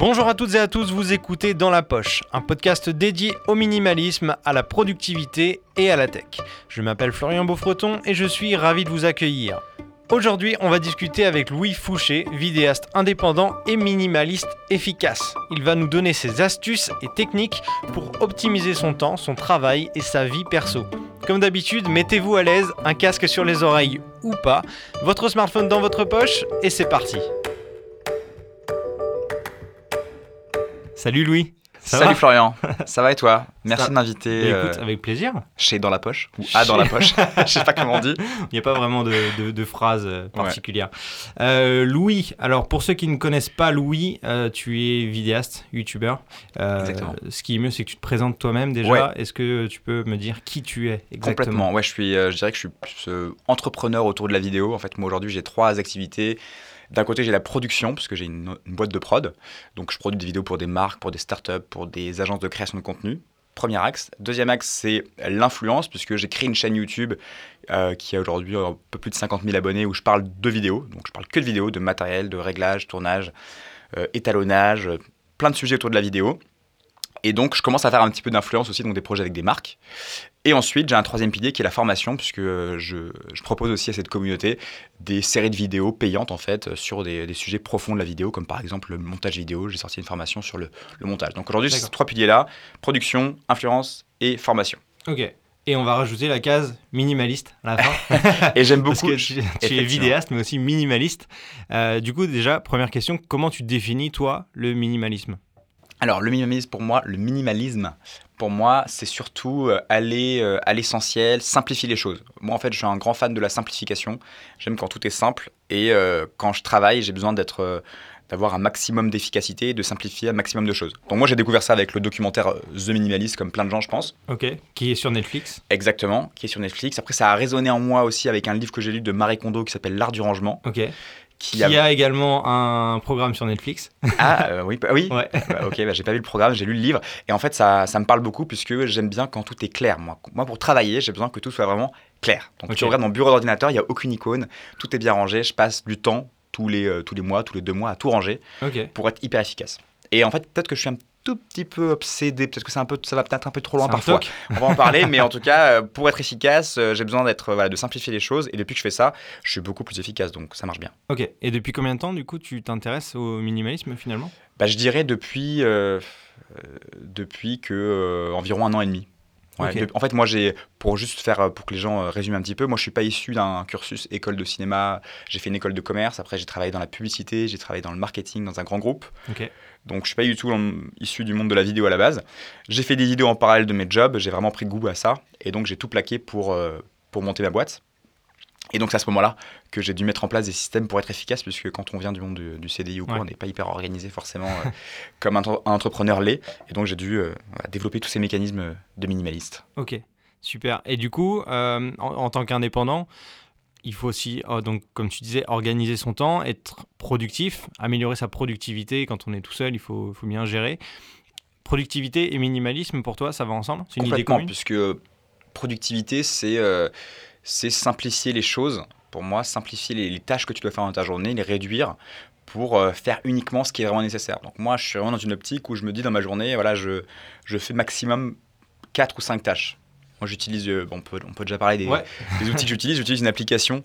Bonjour à toutes et à tous, vous écoutez Dans la Poche, un podcast dédié au minimalisme, à la productivité et à la tech. Je m'appelle Florian Beaufreton et je suis ravi de vous accueillir. Aujourd'hui, on va discuter avec Louis Fouché, vidéaste indépendant et minimaliste efficace. Il va nous donner ses astuces et techniques pour optimiser son temps, son travail et sa vie perso. Comme d'habitude, mettez-vous à l'aise, un casque sur les oreilles ou pas, votre smartphone dans votre poche et c'est parti. Salut Louis. Ça Salut va Florian, ça va et toi? Merci Ça- de m'inviter Bah, Écoute, euh, avec plaisir. chez Dans la Poche, ou à Dans la Poche, je sais pas comment on dit. Il n'y a pas vraiment de, de, de phrase euh, particulière. Euh, Louis, alors pour ceux qui ne connaissent pas Louis, euh, tu es vidéaste, youtubeur. Exactement. Ce qui est mieux, c'est que tu te présentes toi-même déjà. Ouais. Est-ce que tu peux me dire qui tu es exactement? Complètement, ouais, je, suis, je dirais que je suis plus, entrepreneur autour de la vidéo. En fait, moi aujourd'hui j'ai trois activités. D'un côté, j'ai la production, puisque j'ai une, une boîte de prod. Donc, je produis des vidéos pour des marques, pour des startups, pour des agences de création de contenu. Premier axe. Deuxième axe, c'est l'influence, puisque j'ai créé une chaîne YouTube euh, qui a aujourd'hui un peu plus de 50 000 abonnés où je parle de vidéos. Donc, je parle que de vidéos, de matériel, de réglage, tournage, euh, étalonnage, euh, plein de sujets autour de la vidéo. Et donc, je commence à faire un petit peu d'influence aussi, donc des projets avec des marques. Et ensuite, j'ai un troisième pilier qui est la formation, puisque euh, je, je propose aussi à cette communauté des séries de vidéos payantes, en fait, sur des, des sujets profonds de la vidéo, comme par exemple le montage vidéo. J'ai sorti une formation sur le, le montage. Donc aujourd'hui, c'est ces trois piliers-là, production, influence et formation. Ok. Et on va rajouter la case minimaliste à la fin. Et j'aime Parce beaucoup... que tu, tu es vidéaste, mais aussi minimaliste. Euh, du coup, déjà, première question, comment tu définis, toi, le minimalisme? Alors, le minimalisme pour moi, le minimalisme pour moi, c'est surtout euh, aller euh, à l'essentiel, simplifier les choses. Moi, en fait, je suis un grand fan de la simplification. J'aime quand tout est simple et euh, quand je travaille, j'ai besoin d'être euh, d'avoir un maximum d'efficacité et de simplifier un maximum de choses. Donc moi, j'ai découvert ça avec le documentaire The Minimalist, comme plein de gens, je pense. Ok. Qui est sur Netflix Exactement, qui est sur Netflix. Après, ça a résonné en moi aussi avec un livre que j'ai lu de Marie Kondo qui s'appelle L'art du rangement. Ok. Qui, Qui a également un programme sur Netflix. Ah, euh, oui, bah, oui. Ouais. Bah, ok, bah, j'ai pas vu le programme, j'ai lu le livre. Et en fait, ça, ça me parle beaucoup puisque j'aime bien quand tout est clair. Moi, moi pour travailler, j'ai besoin que tout soit vraiment clair. Donc, Ok. tu regardes mon bureau d'ordinateur, il n'y a aucune icône, tout est bien rangé. Je passe du temps tous les, euh, tous les mois, tous les deux mois à tout ranger pour être hyper efficace. Et en fait, peut-être que je suis un tout petit peu obsédé, peut-être que c'est un peu, ça va peut-être un peu trop loin parfois. On va en parler, mais en tout cas, euh, pour être efficace, euh, j'ai besoin d'être, voilà, de simplifier les choses. Et depuis que je fais ça, je suis beaucoup plus efficace, donc ça marche bien. Ok. Et depuis combien de temps, du coup, tu t'intéresses au minimalisme finalement? Bah, je dirais depuis, euh, euh, depuis que euh, environ un an et demi. Ouais, Ok. de- en fait, moi, j'ai pour juste faire euh, pour que les gens euh, résument un petit peu. Moi, je suis pas issu d'un cursus école de cinéma. J'ai fait une école de commerce. Après, j'ai travaillé dans la publicité. J'ai travaillé dans le marketing dans un grand groupe. Donc, je suis pas du tout en- issu du monde de la vidéo à la base. J'ai fait des vidéos en parallèle de mes jobs. J'ai vraiment pris goût à ça. Et donc, j'ai tout plaqué pour euh, pour monter ma boîte. Et donc, c'est à ce moment-là que j'ai dû mettre en place des systèmes pour être efficace, puisque quand on vient du monde du, du CDI ou quoi, Ouais. on n'est pas hyper organisé forcément euh, comme un, un entrepreneur l'est. Et donc, j'ai dû euh, développer tous ces mécanismes de minimaliste. Ok. Super. Et du coup, euh, en, en tant qu'indépendant, il faut aussi, oh, donc, comme tu disais, organiser son temps, être productif, améliorer sa productivité. Quand on est tout seul, il faut, faut bien gérer. Productivité et minimalisme, pour toi, ça va ensemble? C'est une idée commune? puisque productivité, c'est c'est simplifier les choses. Pour moi, simplifier les, les tâches que tu dois faire dans ta journée, les réduire pour euh, faire uniquement ce qui est vraiment nécessaire. Donc moi, je suis vraiment dans une optique où je me dis dans ma journée, voilà, je, je fais maximum 4 ou 5 tâches. Moi, j'utilise, euh, bon, on, peut, on peut déjà parler des, Ouais. des outils que j'utilise. J'utilise une application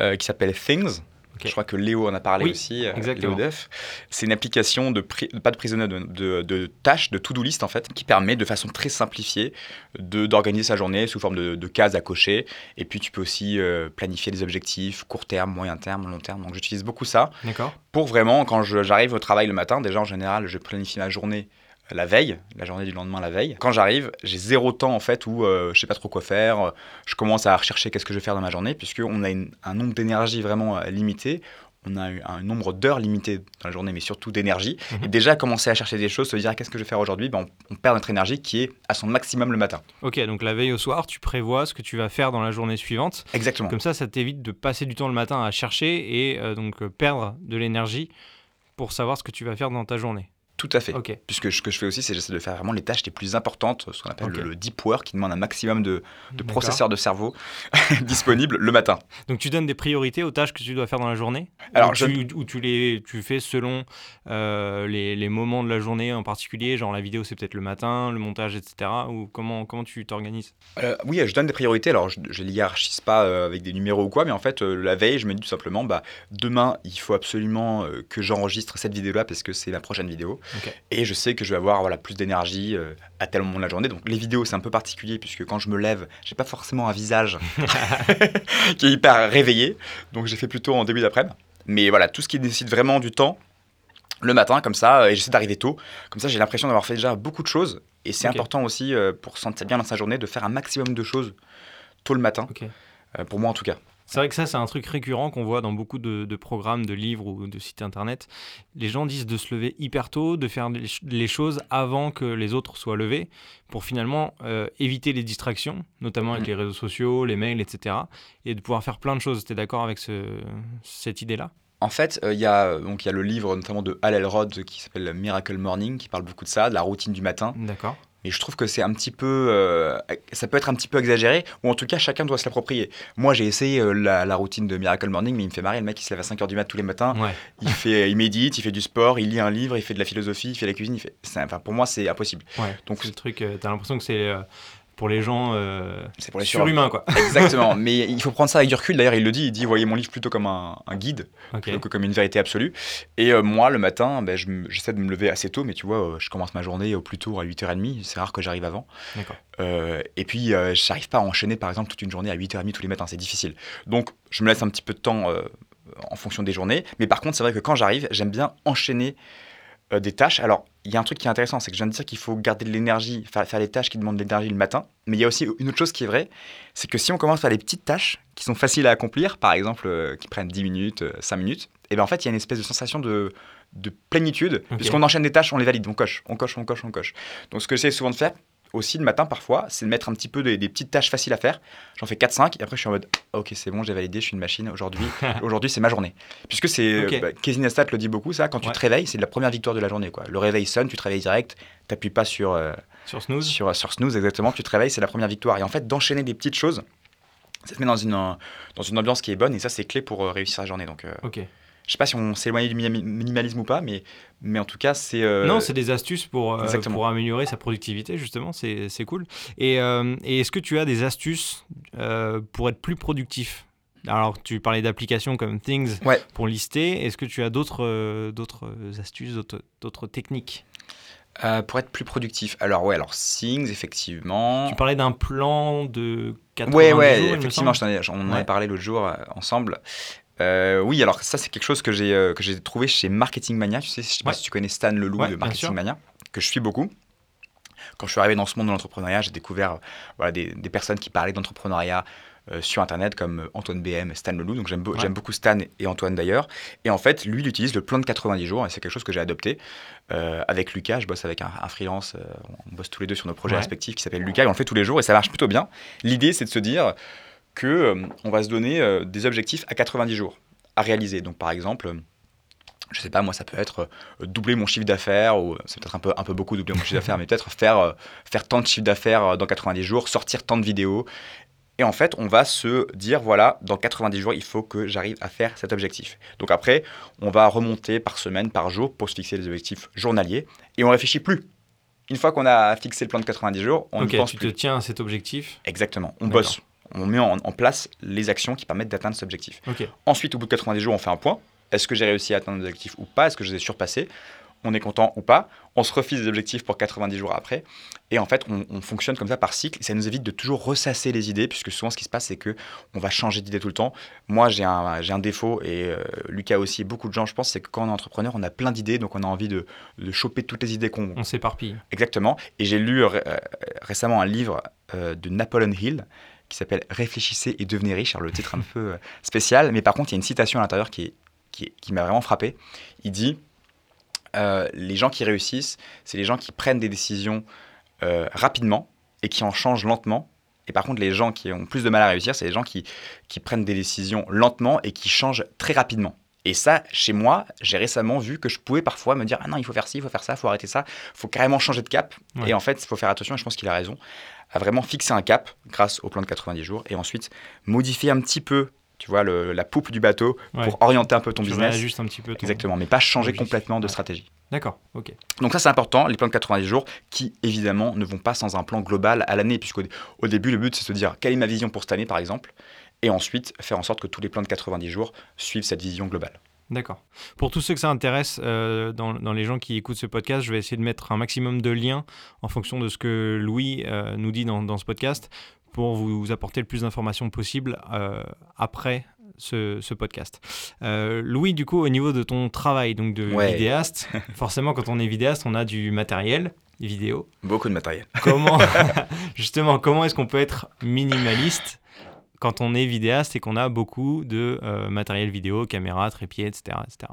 euh, qui s'appelle Things. Je crois que Léo en a parlé Oui, aussi, euh, exactement. Léo Duff. C'est une application de, pas de prisonnier, de, de, de tâches, de to-do list en fait, qui permet de façon très simplifiée d'organiser sa journée sous forme de, de cases à cocher. Et puis tu peux aussi euh, planifier des objectifs court terme, moyen terme, long terme. Donc j'utilise beaucoup ça D'accord. pour vraiment, quand j'arrive au travail le matin, déjà en général, je planifie ma journée la veille, la journée du lendemain la veille. Quand j'arrive, j'ai zéro temps en fait où euh, je sais pas trop quoi faire. Je commence à rechercher qu'est-ce que je vais faire dans ma journée, puisqu'on a une- un nombre d'énergie vraiment euh, limité. On a eu un nombre d'heures limité dans la journée, mais surtout d'énergie. Mhm. Et déjà, commencer à chercher des choses, se dire ah, qu'est-ce que je vais faire aujourd'hui, ben, on, on perd notre énergie qui est à son maximum le matin. Ok, donc la veille au soir, tu prévois ce que tu vas faire dans la journée suivante. Exactement. Comme ça, ça t'évite de passer du temps le matin à chercher et euh, donc euh, perdre de l'énergie pour savoir ce que tu vas faire dans ta journée. Tout à fait. Puisque ce que je fais aussi, c'est j'essaie de faire vraiment les tâches les plus importantes, ce qu'on appelle le, deep work, qui demande un maximum de, processeurs de cerveau disponibles le matin. Donc tu donnes des priorités aux tâches que tu dois faire dans la journée? Alors, ou je- tu, ou tu les tu fais selon euh, les, les moments de la journée en particulier, genre la vidéo c'est peut-être le matin, le montage, etc. Ou comment, comment tu t'organises? Euh, oui, je donne des priorités. Alors, je ne les hiérarchise pas euh, avec des numéros ou quoi, mais en fait, la veille, je me dis tout simplement, bah, demain, il faut absolument que j'enregistre cette vidéo-là parce que c'est ma prochaine vidéo. Et je sais que je vais avoir voilà, plus d'énergie euh, à tel moment de la journée. Donc, les vidéos, c'est un peu particulier puisque quand je me lève, j'ai pas forcément un visage qui est hyper réveillé. Donc, j'ai fait plutôt en début d'après-midi. Mais voilà, tout ce qui décide vraiment du temps, le matin, comme ça, euh, et j'essaie d'arriver tôt. Comme ça, j'ai l'impression d'avoir fait déjà beaucoup de choses. Et c'est important aussi, euh, pour se sentir bien dans sa journée, de faire un maximum de choses tôt le matin, euh, pour moi en tout cas. C'est vrai que ça, c'est un truc récurrent qu'on voit dans beaucoup de, de programmes, de livres ou de sites internet. Les gens disent de se lever hyper tôt, de faire les ch- les choses avant que les autres soient levés, pour finalement euh, éviter les distractions, notamment avec Mm. les réseaux sociaux, les mails, etc. Et de pouvoir faire plein de choses. Tu es d'accord avec ce- cette idée-là? En fait, euh, il y, a, donc, il y a le livre notamment de Hal Elrod qui s'appelle Miracle Morning, qui parle beaucoup de ça, de la routine du matin. D'accord. Mais je trouve que c'est un petit peu. euh, ça peut être un petit peu exagéré, ou en tout cas, chacun doit se l'approprier. Moi, j'ai essayé euh, la, la routine de Miracle Morning, mais il me fait marrer. Le mec, il se lève à 5h du mat tous les matins. Ouais. Il, fait, il médite, il fait du sport, il lit un livre, il fait de la philosophie, il fait la cuisine. Il fait... Enfin, pour moi, c'est impossible. ouais. Donc, le truc, euh, t'as l'impression que c'est pour les gens euh, c'est pour les surhumains, quoi. Exactement. mais il faut prendre ça avec du recul. D'ailleurs, il le dit. Il dit voyez mon livre plutôt comme un, un guide. Plutôt que comme une vérité absolue. Et euh, moi, le matin, ben, je j'essaie de me lever assez tôt, mais tu vois, euh, je commence ma journée au plus tôt à 8h30. C'est rare que j'arrive avant. Euh, et puis, euh, j'arrive pas à enchaîner, par exemple, toute une journée à 8h30 tous les matins. C'est difficile. Donc, je me laisse un petit peu de temps en fonction des journées. Mais par contre, c'est vrai que quand j'arrive, j'aime bien enchaîner des tâches. Alors, il y a un truc qui est intéressant, c'est que je viens de dire qu'il faut garder de l'énergie, faire, faire les tâches qui demandent de l'énergie le matin. Mais il y a aussi une autre chose qui est vraie, c'est que si on commence par les petites tâches qui sont faciles à accomplir, par exemple, euh, qui prennent 10 minutes, euh, 5 minutes, et bien en fait, il y a une espèce de sensation de, de plénitude, puisqu'on enchaîne des tâches, on les valide, on coche, on coche, on coche, on coche. Donc, ce que j'essaie souvent de faire, aussi le matin parfois, c'est de mettre un petit peu des, des petites tâches faciles à faire. J'en fais 4-5 et après je suis en mode ok c'est bon j'ai validé, je suis une machine aujourd'hui. aujourd'hui c'est ma journée. Puisque c'est Ok. bah, Casey le dit beaucoup ça, quand tu te réveilles c'est la première victoire de la journée quoi. Le réveil sonne, tu te réveilles direct, t'appuies pas sur, euh, Sur Snooze sur, sur snooze exactement, tu te réveilles c'est la première victoire. Et en fait d'enchaîner des petites choses, ça te met dans une, dans une ambiance qui est bonne et ça c'est clé pour euh, réussir la journée. Donc euh, Ok. Je sais pas si on s'est éloigné du minimalisme ou pas, mais, mais en tout cas c'est... euh, Non, c'est des astuces pour, euh, pour améliorer sa productivité, justement, c'est cool. Et, euh, et est-ce que tu as des astuces pour être plus productif? Alors, tu parlais d'applications comme Things Ouais. pour lister. Est-ce que tu as d'autres d'autres astuces, d'autres techniques? Pour être plus productif. Alors ouais, alors Things effectivement. Tu parlais d'un plan de 90 Ouais, jours, ouais, me effectivement, je ai- on en Ouais. avait parlé l'autre jour ensemble. Euh, oui, alors ça, c'est quelque chose que j'ai euh, que j'ai trouvé chez Marketing Mania. Tu sais, je sais pas si tu connais Stan Leloup Ouais, de Marketing. Mania, que je suis beaucoup. Quand je suis arrivé dans ce monde de l'entrepreneuriat, j'ai découvert euh, voilà, des, des personnes qui parlaient d'entrepreneuriat sur Internet, comme Antoine BM et Stan Leloup. Donc j'aime Ouais. beaucoup Stan et Antoine d'ailleurs. Et en fait, lui, il utilise le plan de 90 jours, et c'est quelque chose que j'ai adopté. Avec Lucas, je bosse avec un, un freelance, on bosse tous les deux sur nos projets respectifs qui s'appelle Lucas, et on le fait tous les jours, et ça marche plutôt bien. L'idée, c'est de se dire que euh, on va se donner euh, des objectifs à 90 jours à réaliser. Donc par exemple, je sais pas, moi ça peut être euh, doubler mon chiffre d'affaires, ou c'est peut-être un peu, un peu beaucoup doubler mon chiffre d'affaires, mais peut-être faire, faire tant de chiffre d'affaires dans 90 jours, sortir tant de vidéos. Et en fait, on va se dire, voilà, dans 90 jours, il faut que j'arrive à faire cet objectif. Donc après, on va remonter par semaine, par jour, pour se fixer les objectifs journaliers, et on réfléchit plus. Une fois qu'on a fixé le plan de 90 jours, on Ok, ne pense tu plus. te tiens à cet objectif. Exactement. On bosse. On met en, en place les actions qui permettent d'atteindre cet objectif. Ensuite, au bout de 90 jours, on fait un point. Est-ce que j'ai réussi à atteindre les objectifs ou pas? Est-ce que je les ai surpassés? On est content ou pas? On se refise des objectifs pour 90 jours après. Et en fait, on, on fonctionne comme ça par cycle. Ça nous évite de toujours ressasser les idées, puisque souvent, ce qui se passe, c'est que on va changer d'idée tout le temps. Moi, j'ai un, défaut, et euh, Lucas aussi, et beaucoup de gens, je pense, c'est que quand on est entrepreneur, on a plein d'idées, donc on a envie de, de choper toutes les idées qu'on On s'éparpille. Exactement. Et j'ai lu euh, récemment un livre euh, de Napoleon Hill qui s'appelle Réfléchissez et devenez riche. Alors le titre est un peu euh, spécial, mais par contre il y a une citation à l'intérieur qui, est- qui, m'a vraiment frappé. Il dit euh, les gens qui réussissent, c'est les gens qui prennent des décisions euh, rapidement et qui en changent lentement. Et par contre, les gens qui ont plus de mal à réussir, c'est les gens qui, qui prennent des décisions lentement et qui changent très rapidement. Et ça, chez moi, j'ai récemment vu que je pouvais parfois me dire Ah non, il faut faire ci, il faut faire ça, il faut arrêter ça, il faut carrément changer de cap. Ouais. Et en fait, il faut faire attention, et je pense qu'il a raison, à vraiment fixer un cap grâce au plan de 90 jours et ensuite modifier un petit peu, tu vois, le- la poupe du bateau Ouais. pour orienter un peu ton tu business. un petit peu ton... Exactement, mais pas changer objectif. complètement de Ouais. stratégie. D'accord, ok. Donc ça c'est important, les plans de 90 jours qui évidemment ne vont pas sans un plan global à l'année, puisqu'au au début le but c'est de se dire quelle est ma vision pour cette année par exemple, et ensuite faire en sorte que tous les plans de 90 jours suivent cette vision globale. D'accord. Pour tous ceux que ça intéresse, euh, dans, dans les gens qui écoutent ce podcast, je vais essayer de mettre un maximum de liens en fonction de ce que Louis euh, nous dit dans, dans ce podcast pour vous, vous apporter le plus d'informations possible euh, après ce, ce podcast. Euh, Louis, du coup, au niveau de ton travail donc de Ouais. vidéaste, forcément, quand on est vidéaste, on a du matériel, des vidéos. Beaucoup de matériel. Comment, justement, comment est-ce qu'on peut être minimaliste quand on est vidéaste et qu'on a beaucoup de euh, matériel vidéo, caméra, trépied, etc., etc.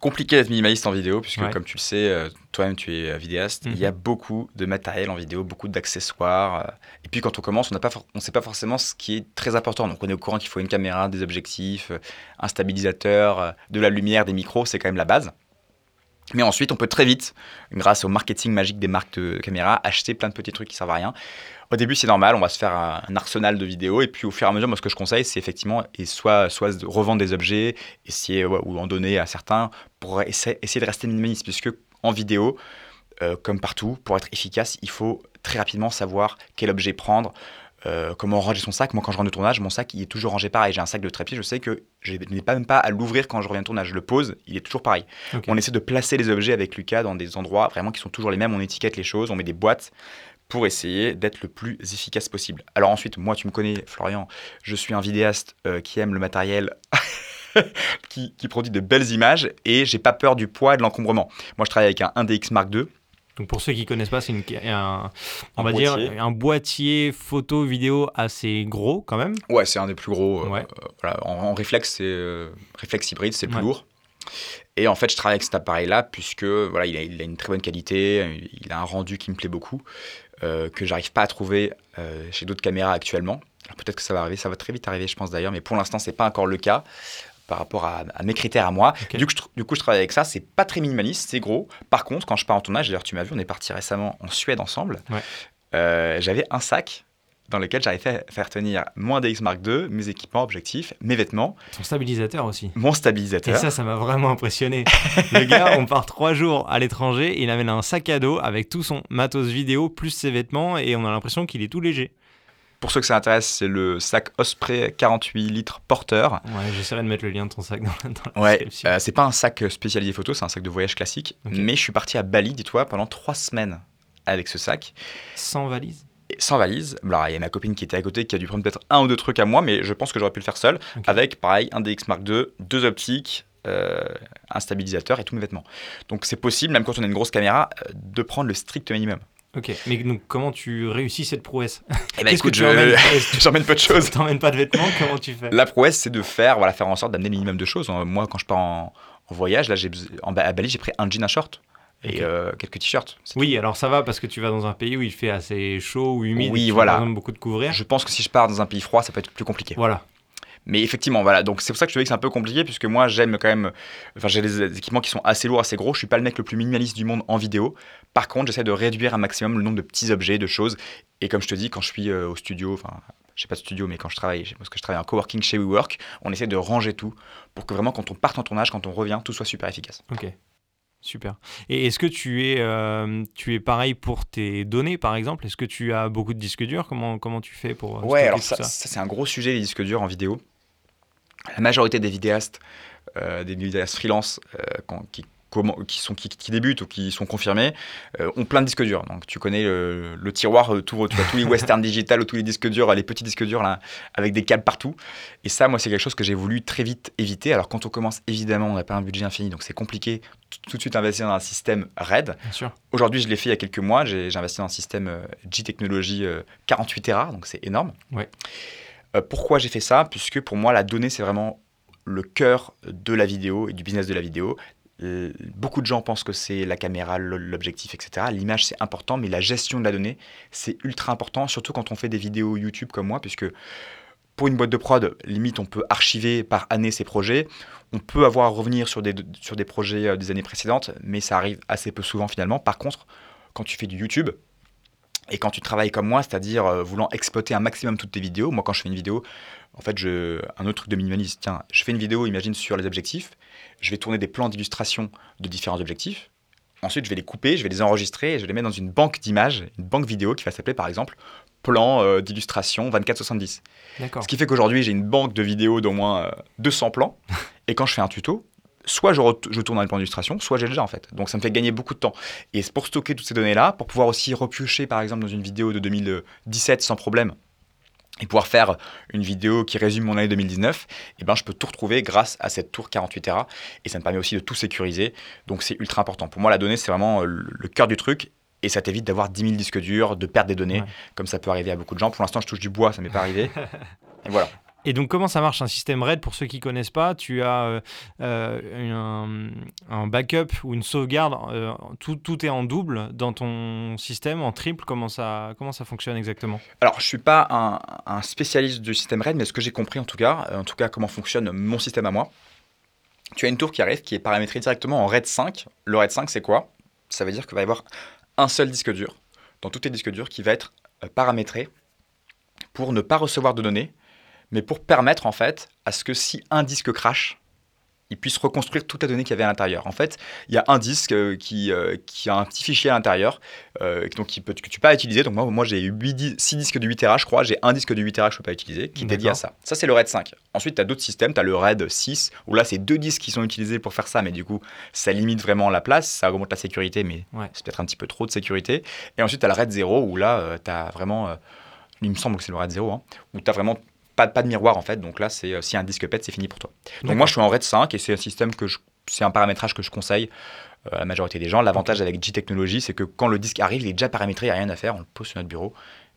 Compliqué d'être minimaliste en vidéo, puisque Ouais. comme tu le sais, euh, toi-même tu es euh, vidéaste, Mhm. il y a beaucoup de matériel en vidéo, beaucoup d'accessoires. euh, et puis quand on commence, on ne sait pas forcément ce qui est très important. Donc on est au courant qu'il faut une caméra, des objectifs, un stabilisateur, de la lumière, des micros, c'est quand même la base. Mais ensuite, on peut très vite, grâce au marketing magique des marques de caméras, acheter plein de petits trucs qui servent à rien. Au début, c'est normal, on va se faire un, arsenal de vidéos, et puis au fur et à mesure, moi, ce que je conseille, c'est effectivement, et soit, soit de revendre des objets, essayer ou en donner à certains, pour essa- essayer de rester minimaliste, puisque en vidéo, euh, comme partout, pour être efficace, il faut très rapidement savoir quel objet prendre, euh, comment ranger son sac. Moi, quand je rentre de tournage, mon sac, il est toujours rangé pareil. J'ai un sac de trépied, je sais que je n'ai pas même pas à l'ouvrir quand je reviens de tournage. Je le pose, il est toujours pareil. On essaie de placer les objets avec Lucas dans des endroits vraiment qui sont toujours les mêmes. On étiquette les choses, on met des boîtes pour essayer d'être le plus efficace possible. Alors ensuite, moi, tu me connais, Florian, je suis un vidéaste euh, qui aime le matériel. qui, qui produit de belles images et j'ai pas peur du poids et de l'encombrement. Moi je travaille avec un 1DX Mark II Donc pour ceux qui connaissent pas, c'est un, on Un va boîtier. dire un boîtier photo vidéo assez gros quand même. Ouais, c'est un des plus gros. euh, Ouais. euh, voilà, en, en réflexe, c'est euh, réflexe hybride, c'est le plus Ouais. lourd. Et en fait, je travaille avec cet appareil-là puisque voilà, il a, il a une très bonne qualité, il a un rendu qui me plaît beaucoup, euh, que j'arrive pas à trouver euh, chez d'autres caméras actuellement. Alors peut-être que ça va arriver, ça va très vite arriver, je pense d'ailleurs, mais pour l'instant, c'est pas encore le cas par rapport à, à mes critères à moi. Du, coup, je, du coup, je travaille avec ça, c'est pas très minimaliste, c'est gros. Par contre, quand je pars en tournage, d'ailleurs, tu m'as vu, on est parti récemment en Suède ensemble. Ouais. Euh, J'avais un sac dans lequel j'arrivais à faire tenir mon DX Mark II, mes équipements, objectifs, mes vêtements, Son stabilisateur aussi. mon Et stabilisateur. ça, ça m'a vraiment impressionné. Le gars, on part trois jours à l'étranger, il amène un sac à dos avec tout son matos vidéo plus ses vêtements et on a l'impression qu'il est tout léger. Pour ceux que ça intéresse, c'est le sac Osprey 48 litres porteur. Ouais, j'essaierai de mettre le lien de ton sac dans, la- dans la Ouais, description. euh, c'est pas un sac spécialisé photo, c'est un sac de voyage classique. Mais je suis parti à Bali, dis-toi, pendant trois semaines avec ce sac. Sans valise. Et sans valise. Alors, il y a ma copine qui était à côté qui a dû prendre peut-être un ou deux trucs à moi, mais je pense que j'aurais pu le faire seul. Avec, pareil, un DX Mark II, deux optiques, euh, un stabilisateur et tous mes vêtements. Donc c'est possible, même quand on a une grosse caméra, euh, de prendre le strict minimum. Ok, mais donc comment tu réussis cette prouesse? Et Qu'est-ce que tu emmènes j'emmène peu de choses. Tu t'emmènes pas de vêtements, comment tu fais? La prouesse, c'est de faire, voilà, faire en sorte d'amener le minimum de choses. Euh, Moi, quand je pars en, en voyage, là, j'ai à Bali, j'ai pris un jean, un short et euh, quelques t-shirts. Oui, alors ça va parce que tu vas dans un pays où il fait assez chaud ou humide. Oui, et tu voilà. as besoin de beaucoup de couvrir. Je pense que si je pars dans un pays froid, ça peut être plus compliqué. Voilà. Mais effectivement, voilà. Donc c'est pour ça que je te dis que c'est un peu compliqué, puisque moi, j'aime quand même. Enfin, j'ai des équipements qui sont assez lourds, assez gros. Je suis pas le mec le plus minimaliste du monde en vidéo. Par contre, j'essaie de réduire un maximum le nombre de petits objets, de choses. Et comme je te dis, quand je suis euh, au studio, enfin, j'ai pas de studio, mais quand je travaille, parce que je travaille en coworking chez WeWork, on essaie de ranger tout pour que vraiment, quand on parte en tournage, quand on revient, tout soit super efficace. Ok. Super. Et est-ce que tu es, euh, tu es pareil pour tes données, par exemple? Est-ce que tu as beaucoup de disques durs? Comment, comment tu fais pour euh, Ouais, alors tout ça, ça, ça, c'est un gros sujet, les disques durs en vidéo. La majorité des vidéastes, euh, des vidéastes freelance euh, quand- qui, comment- qui, sont, qui, qui débutent ou qui sont confirmés, euh, ont plein de disques durs. Donc tu connais le, le tiroir, t'ouvres tu vois, tous les western digital ou tous les disques durs, les petits disques durs là, avec des câbles partout. Et ça, moi, c'est quelque chose que j'ai voulu très vite éviter. Alors quand on commence, évidemment, on n'a pas un budget infini, donc c'est compliqué tout, tout de suite investir dans un système RAID. Bien sûr. Aujourd'hui, je l'ai fait il y a quelques mois. J'ai investi dans un système G-Technology euh, 48 Tera, donc c'est énorme. Ouais. Euh, pourquoi j'ai fait ça? Puisque pour moi, la donnée, c'est vraiment le cœur de la vidéo et du business de la vidéo. Beaucoup de gens pensent que c'est la caméra, l'objectif, etc. L'image, c'est important, mais la gestion de la donnée, c'est ultra important, surtout quand on fait des vidéos YouTube comme moi, puisque pour une boîte de prod, limite, on peut archiver par année ses projets. On peut avoir à revenir sur des, sur des projets euh, des années précédentes, mais ça arrive assez peu souvent finalement. Par contre, quand tu fais du YouTube, et quand tu travailles comme moi, c'est-à-dire euh, voulant exploiter un maximum toutes tes vidéos, moi quand je fais une vidéo, en fait, je, un autre truc de minimaliste, tiens, je fais une vidéo, imagine, sur les objectifs, je vais tourner des plans d'illustration de différents objectifs, ensuite je vais les couper, je vais les enregistrer, et je vais les mettre dans une banque d'images, une banque vidéo qui va s'appeler par exemple plan euh, d'illustration 2470. Ce qui fait qu'aujourd'hui j'ai une banque de vidéos d'au moins 200 euh, plans, et quand je fais un tuto, soit je, je tourne dans le plan d'illustration, soit j'ai déjà en fait. Donc ça me fait gagner beaucoup de temps. Et pour stocker toutes ces données-là, pour pouvoir aussi repiocher par exemple dans une vidéo de 2017 sans problème, et pouvoir faire une vidéo qui résume mon année 2019, et eh ben, je peux tout retrouver grâce à cette tour 48 Tera. Et ça me permet aussi de tout sécuriser. Donc c'est ultra important. Pour moi, la donnée, c'est vraiment le cœur du truc. Et ça t'évite d'avoir 10 000 disques durs, de perdre des données, comme ça peut arriver à beaucoup de gens. Pour l'instant, je touche du bois, ça m'est pas arrivé. et voilà. Et donc, comment ça marche un système RAID Pour ceux qui ne connaissent pas, tu as euh, euh, un, backup ou une sauvegarde. Euh, tout, est en double dans ton système, en triple? Comment ça, comment ça fonctionne exactement? Alors, je ne suis pas un, un, spécialiste du système RAID, mais ce que j'ai compris en tout cas, en tout cas, comment fonctionne mon système à moi. Tu as une tour qui arrive qui est paramétrée directement en RAID 5. Le RAID 5, c'est quoi? Ça veut dire qu'il va y avoir un seul disque dur dans tous tes disques durs qui va être paramétré pour ne pas recevoir de données mais pour permettre en fait à ce que si un disque crache, il puisse reconstruire toute la donnée qu'il y avait à l'intérieur. En fait, il y a un disque euh, qui, euh, qui a un petit fichier à l'intérieur euh, donc qui peut, que tu peux pas utiliser. Donc moi, moi j'ai 6 disques de 8 Tera, je crois. J'ai un disque de 8 Tera que je peux pas utiliser qui est dédié à ça. Ça, c'est le RAID 5. Ensuite, tu as d'autres systèmes. Tu as le RAID 6 où là, c'est deux disques qui sont utilisés pour faire ça. Mais du coup, ça limite vraiment la place. Ça augmente la sécurité, mais c'est peut-être un petit peu trop de sécurité. Et ensuite, tu as le RAID 0 où là, tu as vraiment. il me semble que c'est le RAID 0, hein, où tu as vraiment pas, de miroir en fait. Donc là, c'est euh, si un disque pète, c'est fini pour toi. Donc moi, je suis en RAID 5 et c'est un système que je, c'est un paramétrage que je conseille euh, à la majorité des gens. L'avantage avec G Technology, c'est que quand le disque arrive, il est déjà paramétré, il n'y a rien à faire. On le pose sur notre bureau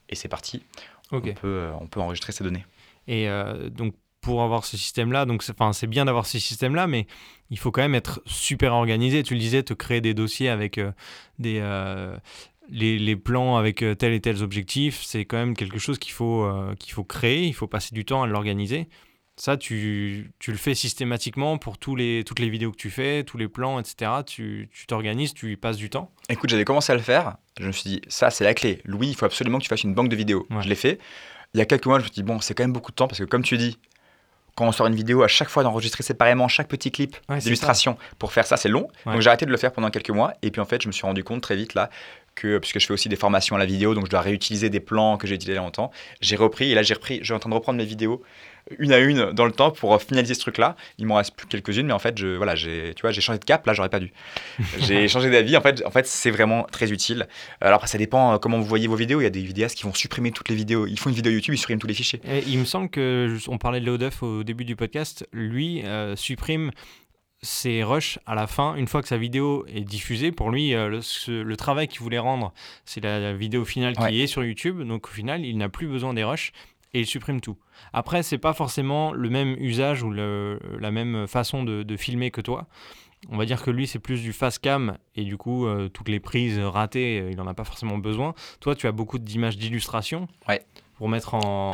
et c'est parti. On, peut, euh, on peut enregistrer ces données. Et donc pour avoir ce système-là. Donc, c'est bien d'avoir ce système-là, mais il faut quand même être super organisé. Tu le disais, te créer des dossiers avec des, les, plans avec euh, tel et tel objectif, c'est quand même quelque chose qu'il faut, euh, qu'il faut créer, il faut passer du temps à l'organiser. Ça, tu, tu, le fais systématiquement pour tous les, toutes les vidéos que tu fais, tous les plans, etc. Tu t'organises, tu, y passes du temps. Écoute, j'avais commencé à le faire. Je me suis dit, ça, c'est la clé. Louis, il faut absolument que tu fasses une banque de vidéos. Je l'ai fait. Il y a quelques mois, je me suis dit, bon, c'est quand même beaucoup de temps parce que, comme tu dis, quand on sort une vidéo, à chaque fois d'enregistrer séparément chaque petit clip d'illustration pour faire ça, c'est long. Donc j'ai arrêté de le faire pendant quelques mois. Et puis en fait, je me suis rendu compte très vite là que, puisque je fais aussi des formations à la vidéo, donc je dois réutiliser des plans que j'ai utilisés longtemps, j'ai repris. Et là, j'ai repris, je suis en train de reprendre mes vidéos une à une dans le temps pour finaliser ce truc-là. Il m'en reste plus quelques-unes, mais en fait, je, voilà, j'ai, tu vois, j'ai changé de cap. Là, j'aurais pas dû. j'ai changé d'avis. En fait, en fait, c'est vraiment très utile. Alors, ça dépend euh, comment vous voyez vos vidéos. Il y a des vidéastes qui vont supprimer toutes les vidéos. Ils font une vidéo YouTube, ils suppriment tous les fichiers. il me semble que on parlait de Léoduff au début du podcast. Lui euh, supprime ses rushs à la fin, une fois que sa vidéo est diffusée, pour lui, euh, le, travail qu'il voulait rendre, c'est la, vidéo finale qui est sur YouTube. Donc au final, il n'a plus besoin des rushs et il supprime tout. Après, c'est pas forcément le même usage ou la même façon de, filmer que toi. On va dire que lui, c'est plus du fast cam et du coup, euh, toutes les prises ratées, euh, il n'en a pas forcément besoin. Toi, tu as beaucoup d'images d'illustration pour mettre en,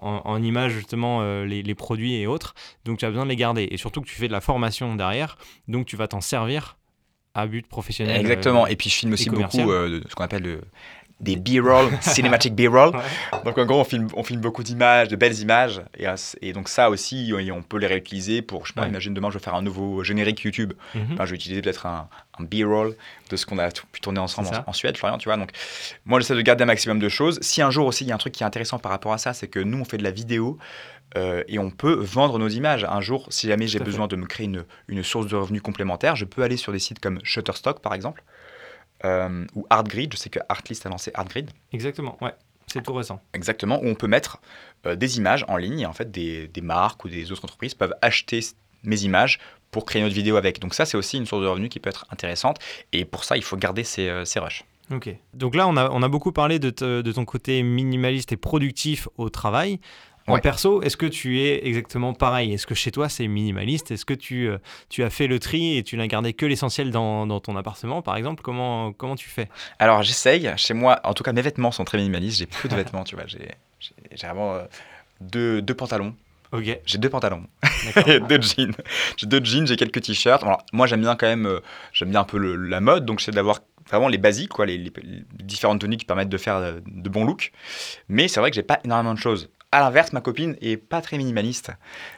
en, image justement euh, les, produits et autres. Donc, tu as besoin de les garder. Et surtout que tu fais de la formation derrière, donc tu vas t'en servir à but professionnel. Exactement. et puis, je filme aussi beaucoup de ce qu'on appelle le des B-roll, cinématique B-roll. Donc en gros, on filme, on filme beaucoup d'images, de belles images, et, et, donc ça aussi, on peut les réutiliser pour, je sais pas, imagine demain, je vais faire un nouveau générique YouTube. Mhm. je vais utiliser peut-être un, B-roll de ce qu'on a pu tourner ensemble en, Suède, Florian, tu vois. Donc moi, j'essaie de garder un maximum de choses. Si un jour aussi, il y a un truc qui est intéressant par rapport à ça, c'est que nous, on fait de la vidéo. Euh, et on peut vendre nos images. Un jour, si jamais j'ai besoin de me créer une, une source de revenus complémentaire, je peux aller sur des sites comme Shutterstock, par exemple, euh, ou ArtGrid. Je sais que Artlist a lancé ArtGrid. Exactement, ouais. C'est tout récent. Exactement, où on peut mettre euh, des images en ligne. Et en fait, des, marques ou des autres entreprises peuvent acheter mes images pour créer notre vidéo avec. Donc ça, c'est aussi une source de revenus qui peut être intéressante. Et pour ça, il faut garder ces, euh, rushs. Ok. Donc là, on a, on a beaucoup parlé de, de, ton côté minimaliste et productif au travail. En perso, est-ce que tu es exactement pareil? Est-ce que chez toi c'est minimaliste? Est-ce que tu, euh, tu as fait le tri et tu n'as gardé que l'essentiel dans, dans, ton appartement par exemple? Comment, comment tu fais? Alors j'essaye. Chez moi, en tout cas mes vêtements sont très minimalistes. J'ai peu de vêtements, tu vois. J'ai vraiment. Euh, deux, deux pantalons. Ok. J'ai deux pantalons, deux jeans. J'ai deux jeans, j'ai quelques t-shirts. Alors, moi, j'aime bien quand même, euh, j'aime bien un peu le- la mode, donc j'essaie d'avoir vraiment les basiques, quoi, les, les- les différentes tenues qui permettent de faire de bons looks. Mais c'est vrai que j'ai pas énormément de choses. À l'inverse, ma copine est pas très minimaliste.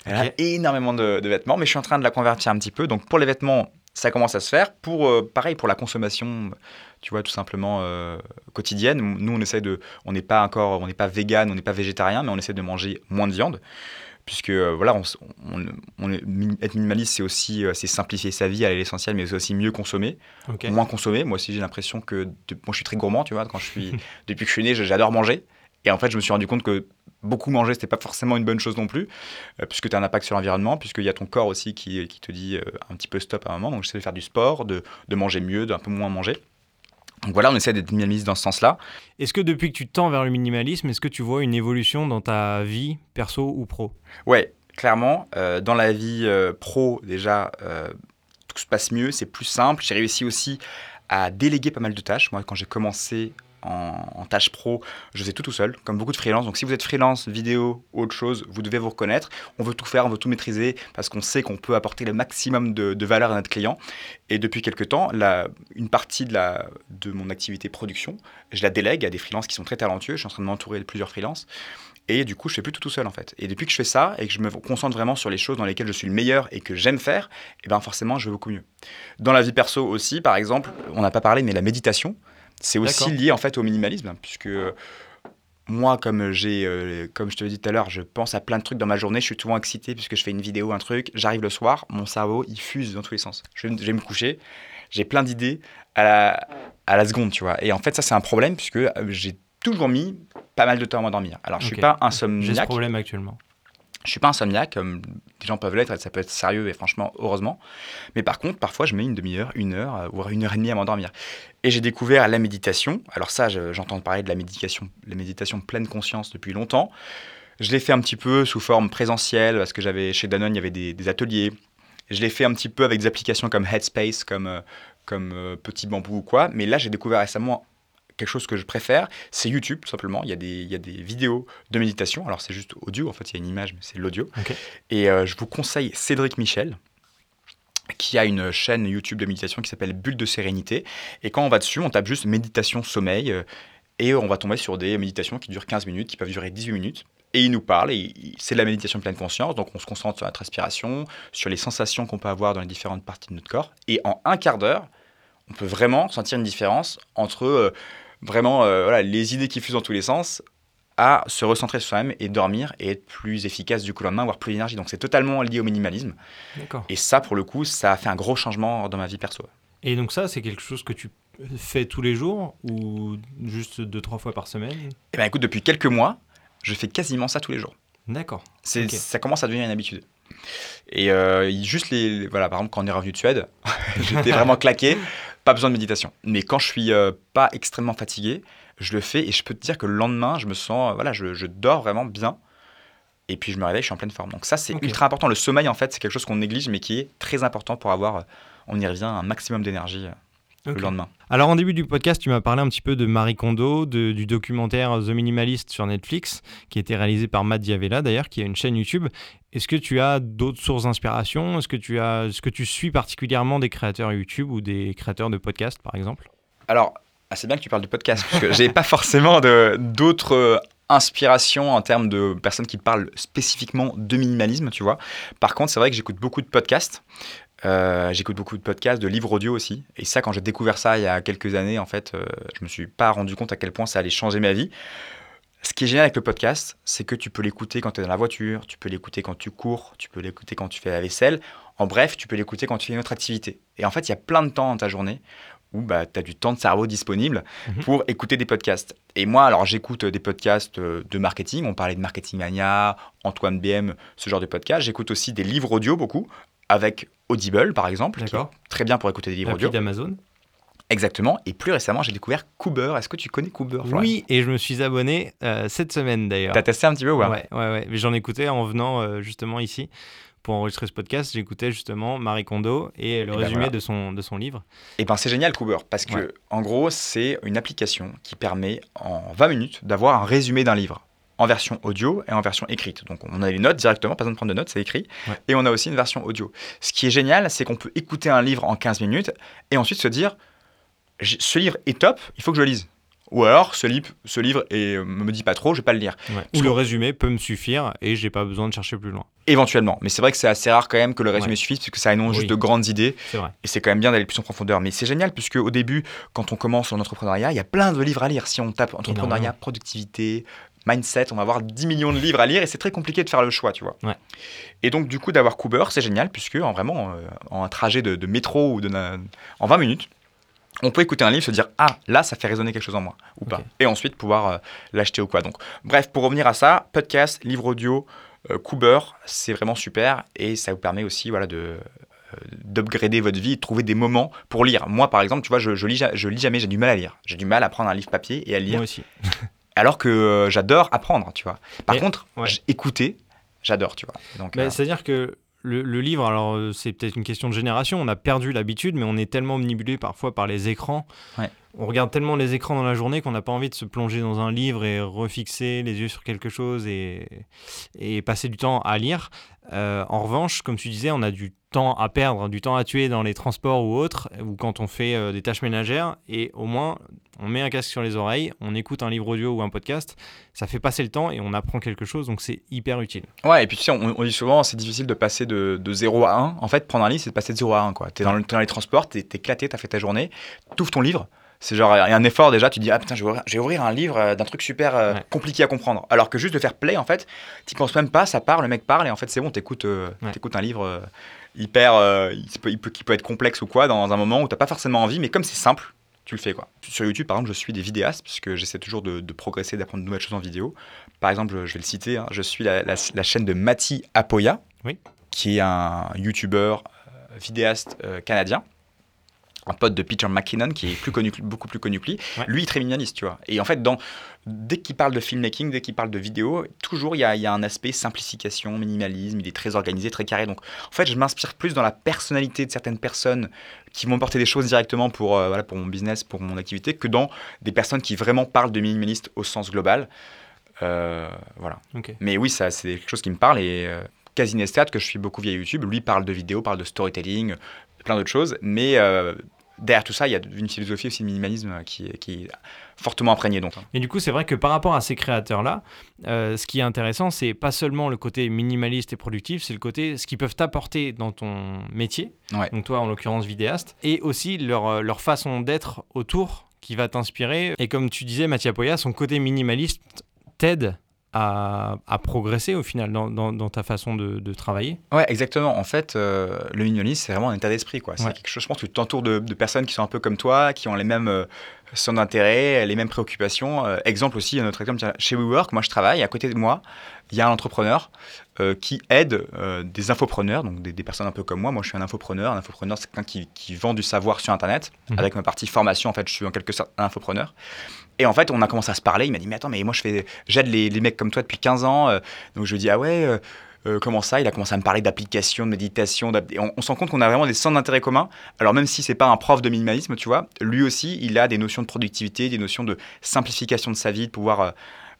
Elle a énormément de, de vêtements, mais je suis en train de la convertir un petit peu. Donc pour les vêtements, ça commence à se faire. Pour euh, pareil pour la consommation, tu vois, tout simplement euh, quotidienne. Nous, on essaie de, on n'est pas encore, on n'est pas vegan, on n'est pas végétarien, mais on essaie de manger moins de viande, puisque euh, voilà, on, être minimaliste, c'est aussi, euh, c'est simplifier sa vie, aller à l'essentiel, mais c'est aussi mieux consommer, moins consommer. Moi aussi, j'ai l'impression que, de- moi, je suis très gourmand, tu vois, quand je suis, depuis que je suis né, j'adore manger. Et en fait, je me suis rendu compte que beaucoup manger, c'était pas forcément une bonne chose non plus, euh, puisque tu as un impact sur l'environnement, puisqu'il y a ton corps aussi qui, qui te dit euh, un petit peu stop à un moment. Donc, j'essaie de faire du sport, de, de manger mieux, d'un peu moins manger. Donc voilà, on essaie d'être minimaliste dans ce sens-là. Est-ce que depuis que tu tends vers le minimalisme, est-ce que tu vois une évolution dans ta vie, perso ou pro? Ouais, clairement, euh, dans la vie pro, déjà, tout se passe mieux, c'est plus simple. J'ai réussi aussi à déléguer pas mal de tâches. Moi, quand j'ai commencé en, tâches pro, je faisais tout tout seul, comme beaucoup de freelance. Donc, si vous êtes freelance, vidéo, autre chose, vous devez vous reconnaître. On veut tout faire, on veut tout maîtriser parce qu'on sait qu'on peut apporter le maximum de, valeur à notre client. Et depuis quelques temps, une partie de, mon activité production, je la délègue à des freelances qui sont très talentueux. Je suis en train de m'entourer de plusieurs freelances. Et du coup, je fais plus tout tout seul en fait. Et depuis que je fais ça et que je me concentre vraiment sur les choses dans lesquelles je suis le meilleur et que j'aime faire, et ben forcément, je vais beaucoup mieux. Dans la vie perso aussi, par exemple, on n'a pas parlé, mais la méditation, c'est aussi lié en fait au minimalisme, hein, puisque euh, moi, comme j'ai, euh, comme je te l'ai dit tout à l'heure, je pense à plein de trucs dans ma journée. Je suis souvent excité puisque je fais une vidéo, un truc. J'arrive le soir, mon cerveau il fuse dans tous les sens. Je vais, je vais me coucher, j'ai plein d'idées à la, à la seconde, tu vois. Et en fait, ça c'est un problème puisque euh, j'ai toujours mis pas mal de temps à m'endormir. Alors, je suis Ok. pas J'ai ce insomniaque. problème actuellement. Je suis pas insomniaque, comme des gens peuvent l'être, et ça peut être sérieux, et franchement, heureusement. Mais par contre, parfois, je mets une demi-heure, une heure, euh, voire une heure et demie à m'endormir. Et j'ai découvert la méditation. Alors ça, je- j'entends parler de la méditation, la méditation pleine conscience depuis longtemps. Je l'ai fait un petit peu sous forme présentielle, parce que j'avais chez Danone, il y avait des, ateliers. Je l'ai fait un petit peu avec des applications comme Headspace, comme, euh, comme euh, Petit Bambou ou quoi. Mais là, j'ai découvert récemment quelque chose que je préfère, c'est YouTube, tout simplement. Il y, a des, il y a des vidéos de méditation. Alors, c'est juste audio, en fait, il y a une image, mais c'est l'audio. Et euh, je vous conseille Cédric Michel, qui a une chaîne YouTube de méditation qui s'appelle Bulle de sérénité. Et quand on va dessus, on tape juste méditation sommeil. euh, et on va tomber sur des méditations qui durent 15 minutes, qui peuvent durer 18 minutes. Et il nous parle, et c'est de la méditation pleine conscience, donc on se concentre sur notre respiration, sur les sensations qu'on peut avoir dans les différentes parties de notre corps. Et en un quart d'heure, on peut vraiment sentir une différence entre euh, vraiment euh, voilà, les idées qui fusent dans tous les sens à se recentrer sur soi-même et dormir et être plus efficace du coup le lendemain, avoir plus d'énergie. Donc c'est totalement lié au minimalisme. Et ça, pour le coup, ça a fait un gros changement dans ma vie perso. Et donc ça, c'est quelque chose que tu fais tous les jours ou juste deux, trois fois par semaine? Et ben écoute, depuis quelques mois, je fais quasiment ça tous les jours. D'accord. C'est, Ok. Ça commence à devenir une habitude. Et euh, juste les, les- Voilà, par exemple, quand on est revenu de Suède, j'étais vraiment claqué, pas besoin de méditation. Mais quand je suis euh, pas extrêmement fatigué, je le fais et je peux te dire que le lendemain, je me sens. euh, Voilà, je, je dors vraiment bien. Et puis je me réveille, je suis en pleine forme. Donc ça, c'est ultra important. Le sommeil, en fait, c'est quelque chose qu'on néglige, mais qui est très important pour avoir, euh, on y revient, un maximum d'énergie le lendemain. Alors en début du podcast, tu m'as parlé un petit peu de Marie Kondo, de- du documentaire The Minimalist sur Netflix, qui a été réalisé par Matt Diavella d'ailleurs, qui a une chaîne YouTube. Est-ce que tu as d'autres sources d'inspiration? Est-ce que tu as, est-ce que tu suis particulièrement des créateurs YouTube ou des créateurs de podcasts par exemple? Alors, ah, c'est bien que tu parles du podcast, parce que j'ai pas forcément d'autres euh, inspirations en termes de personnes qui parlent spécifiquement de minimalisme, tu vois. Par contre, c'est vrai que j'écoute beaucoup de podcasts. Euh, j'écoute beaucoup de podcasts, de livres audio aussi. Et ça, quand j'ai découvert ça il y a quelques années, en fait, euh, je me suis pas rendu compte à quel point ça allait changer ma vie. Ce qui est génial avec le podcast, c'est que tu peux l'écouter quand tu es dans la voiture, tu peux l'écouter quand tu cours, tu peux l'écouter quand tu fais la vaisselle. En bref, tu peux l'écouter quand tu fais une autre activité. Et en fait, il y a plein de temps dans ta journée où bah, tu as du temps de cerveau disponible Mhm. pour écouter des podcasts. Et moi, alors j'écoute des podcasts euh, de marketing, on parlait de Marketing Mania, Antoine BM, ce genre de podcast. J'écoute aussi des livres audio beaucoup, avec Audible par exemple, qui est D'accord. très bien pour écouter des livres audio. d'Amazon Exactement. Et plus récemment, j'ai découvert Cooper. Est-ce que tu connais Cooper Florian Oui, et je me suis abonné euh, cette semaine d'ailleurs. T'as testé un petit peu ou pas Ouais, ouais, ouais. Mais J'en écoutais en venant euh, justement ici pour enregistrer ce podcast. J'écoutais justement Marie Kondo et le ben résumé voilà. de, son, de son livre. Et ben c'est génial Cooper parce que Ouais. en gros c'est une application qui permet en 20 minutes d'avoir un résumé d'un livre. En version audio et en version écrite. Donc on a les notes directement, pas besoin de prendre de notes, c'est écrit. Ouais. Et on a aussi une version audio. Ce qui est génial, c'est qu'on peut écouter un livre en 15 minutes et ensuite se dire, ce livre est top, il faut que je le lise. Ou alors, ce livre, ce livre et me dit pas trop, je vais pas le lire. Ouais. Ou le résumé peut me suffire et j'ai pas besoin de chercher plus loin. Éventuellement. Mais c'est vrai que c'est assez rare quand même que le résumé Ouais. suffise, puisque ça énonce Oui. juste de grandes idées. Vrai. Et c'est quand même bien d'aller plus en profondeur. Mais c'est génial, puisque au début, quand on commence en entrepreneuriat, il y a plein de livres à lire. Si on tape entrepreneuriat, productivité, mindset, on va avoir 10 millions de livres à lire et c'est très compliqué de faire le choix, tu vois. Ouais. Et donc, du coup, d'avoir Cooper, c'est génial, puisque en vraiment, euh, en un trajet de, de métro ou de, en 20 minutes, on peut écouter un livre, se dire Ah, là, ça fait résonner quelque chose en moi, ou pas. Et ensuite pouvoir euh, l'acheter ou quoi. Donc, bref, pour revenir à ça, podcast, livre audio, euh, Cooper, c'est vraiment super et ça vous permet aussi voilà, de euh, d'upgrader votre vie, de trouver des moments pour lire. Moi, par exemple, tu vois, je, je, lis, je lis jamais, j'ai du mal à lire. J'ai du mal à prendre un livre papier et à lire, Moi aussi. alors que euh, j'adore apprendre, tu vois. Par Mais- contre, ouais. écouter, j'adore, tu vois. Donc, Bah, euh, C'est-à-dire que le, le livre, alors euh, c'est peut-être une question de génération, on a perdu l'habitude, mais on est tellement omnibulé parfois par les écrans. Ouais. On regarde tellement les écrans dans la journée qu'on n'a pas envie de se plonger dans un livre et refixer les yeux sur quelque chose et, et passer du temps à lire. Euh, en revanche, comme tu disais, on a du temps à perdre, du temps à tuer dans les transports ou autres, ou quand on fait euh, des tâches ménagères, et au moins on met un casque sur les oreilles, on écoute un livre audio ou un podcast, ça fait passer le temps et on apprend quelque chose, donc c'est hyper utile. Ouais, et puis tu sais, on, dit souvent, c'est difficile de passer de, de 0 à 1. En fait, prendre un livre, c'est de passer de 0 à 1. Quoi. T'es dans, les transports, t'es, t'es éclaté, t'as fait ta journée, t'ouvres ton livre. C'est genre, il y a un effort déjà, tu te dis, ah putain, je vais ouvrir, je vais ouvrir un livre euh, d'un truc super euh, Ouais. compliqué à comprendre. Alors que juste de faire play, en fait, t'y penses même pas, ça part, le mec parle, et en fait, c'est bon, t'écoutes, euh, Ouais. t'écoutes un livre euh, hyper. il, peut, il peut- qui peut être complexe ou quoi, dans un moment où t'as pas forcément envie, mais comme c'est simple, tu le fais quoi. Sur YouTube, par exemple, je suis des vidéastes, puisque j'essaie toujours de, de progresser, d'apprendre de nouvelles choses en vidéo. Par exemple, je vais le citer, hein, je suis la, la- la chaîne de Mati Apoya, Oui. qui est un YouTuber, vidéaste canadien. Un pote de Peter McKinnon, qui est plus connu, beaucoup plus connu que lui. Ouais. Lui, il est très minimaliste, tu vois. Et en fait, dans, dès qu'il parle de filmmaking, dès qu'il parle de vidéo, toujours il y a, il y a un aspect simplification, minimalisme. Il est très organisé, très carré. Donc, en fait, je m'inspire plus dans la personnalité de certaines personnes qui vont porter des choses directement pour, euh, voilà, pour mon business, pour mon activité, que dans des personnes qui vraiment parlent de minimaliste au sens global. Euh, voilà. Mais oui, ça, c'est quelque chose qui me parle. Et euh, Casinestat, que je suis beaucoup via YouTube, lui parle de vidéo, parle de storytelling, plein d'autres choses. Mais euh, derrière tout ça, il y a une philosophie aussi de minimalisme qui, est- qui est fortement imprégnée. Donc. Et du coup, c'est vrai que par rapport à ces créateurs-là, euh, ce qui est intéressant, c'est pas seulement le côté minimaliste et productif, c'est le côté ce qu'ils peuvent t'apporter dans ton métier, Ouais. donc toi en l'occurrence vidéaste, et aussi leur, euh, leur façon d'être autour qui va t'inspirer. Et comme tu disais, Mathieu Poya, son côté minimaliste t'aide à, à progresser au final dans, dans- dans ta façon de, de travailler. Ouais, exactement. En fait, euh, le minimalisme, c'est vraiment un état d'esprit. quoi. C'est Ouais. quelque chose, je pense que tu t'entoures de, de personnes qui sont un peu comme toi, qui ont les mêmes euh, centres d'intérêt, les mêmes préoccupations. Euh, exemple aussi, un autre exemple, chez WeWork, moi je travaille, à côté de moi, il y a un entrepreneur euh, qui aide euh, des infopreneurs, donc des, des personnes un peu comme moi. Moi, je suis un infopreneur. Un infopreneur, c'est quelqu'un qui, qui vend du savoir sur Internet. Mhm. Avec ma partie formation, en fait, je suis en quelque sorte un infopreneur. Et en fait, on a commencé à se parler. Il m'a dit, mais attends, mais moi, je fais, j'aide les, les mecs comme toi depuis 15 ans. euh, donc, je lui dis, ah ouais, euh, comment ça? Il a commencé à me parler d'applications, de méditation. et on, on se rend compte qu'on a vraiment des centres d'intérêt communs. Alors, même si c'est pas un prof de minimalisme, tu vois, lui aussi, il a des notions de productivité, des notions de simplification de sa vie, de pouvoir. euh,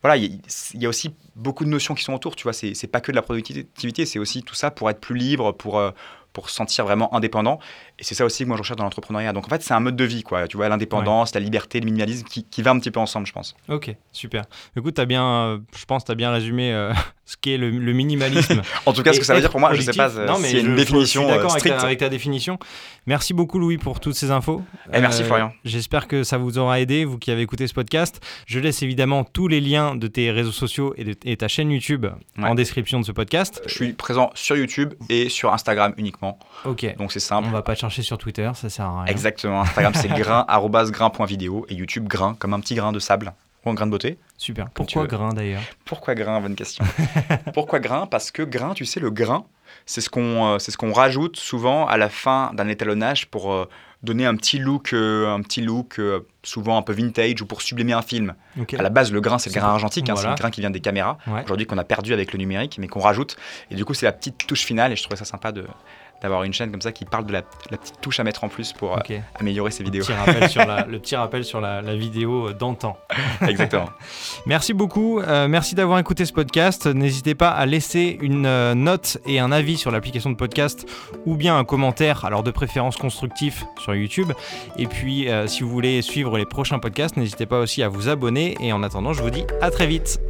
voilà, il y, a- aussi beaucoup de notions qui sont autour, tu vois. C'est c'est pas que de la productivité, c'est aussi tout ça pour être plus libre, pour, euh, pour se sentir vraiment indépendant. Et c'est ça aussi que moi je recherche dans l'entrepreneuriat. Donc en fait, c'est un mode de vie, quoi. Tu vois, l'indépendance, la liberté, le minimalisme qui, qui va un petit peu ensemble, je pense. Ok, super. Écoute, as bien, euh, je pense tu as bien résumé euh, ce qu'est le, le minimalisme. En tout cas, ce que ça veut dire pour moi, je sais productif. pas euh, Non, mais s'il y a une je- définition Je suis euh, avec, ta- stricte. avec ta définition. Merci beaucoup, Louis, pour toutes ces infos. Et merci, Florian. J'espère que ça vous aura aidé, vous qui avez écouté ce podcast. Je laisse évidemment tous les liens de tes réseaux sociaux et de et ta chaîne YouTube Ouais. en description de ce podcast. Je suis présent sur YouTube et sur Instagram uniquement. Ok. Donc c'est On simple. va pas chercher sur Twitter, ça sert à rien. Exactement. Instagram, c'est grain, arrobase grain.vidéo. Et YouTube, grain, comme un petit grain de sable. Ou un grain de beauté. Super. Pourquoi grain d'ailleurs Pourquoi grain Bonne question. Pourquoi grain? Parce que grain, tu sais, le grain, c'est ce qu'on euh, c'est ce qu'on rajoute souvent à la fin d'un étalonnage pour euh, donner un petit look, euh, un petit look souvent un peu vintage ou pour sublimer un film. Ok. À la base, le grain, c'est le grain argentique, hein, c'est le grain qui vient des caméras. Ouais. Aujourd'hui, qu'on a perdu avec le numérique, mais qu'on rajoute. Et du coup, c'est la petite touche finale. Et je trouvais ça sympa de d'avoir une chaîne comme ça qui parle de la, la petite touche à mettre en plus pour euh, améliorer ses vidéos. Petit rappel sur la- le petit rappel sur la, la vidéo d'antan. Exactement. Merci beaucoup, euh, merci d'avoir écouté ce podcast. N'hésitez pas à laisser une euh, note et un avis sur l'application de podcast ou bien un commentaire, alors de préférence constructif sur YouTube. Et puis si vous voulez suivre les prochains podcasts, n'hésitez pas aussi à vous abonner. Et en attendant, je vous dis à très vite.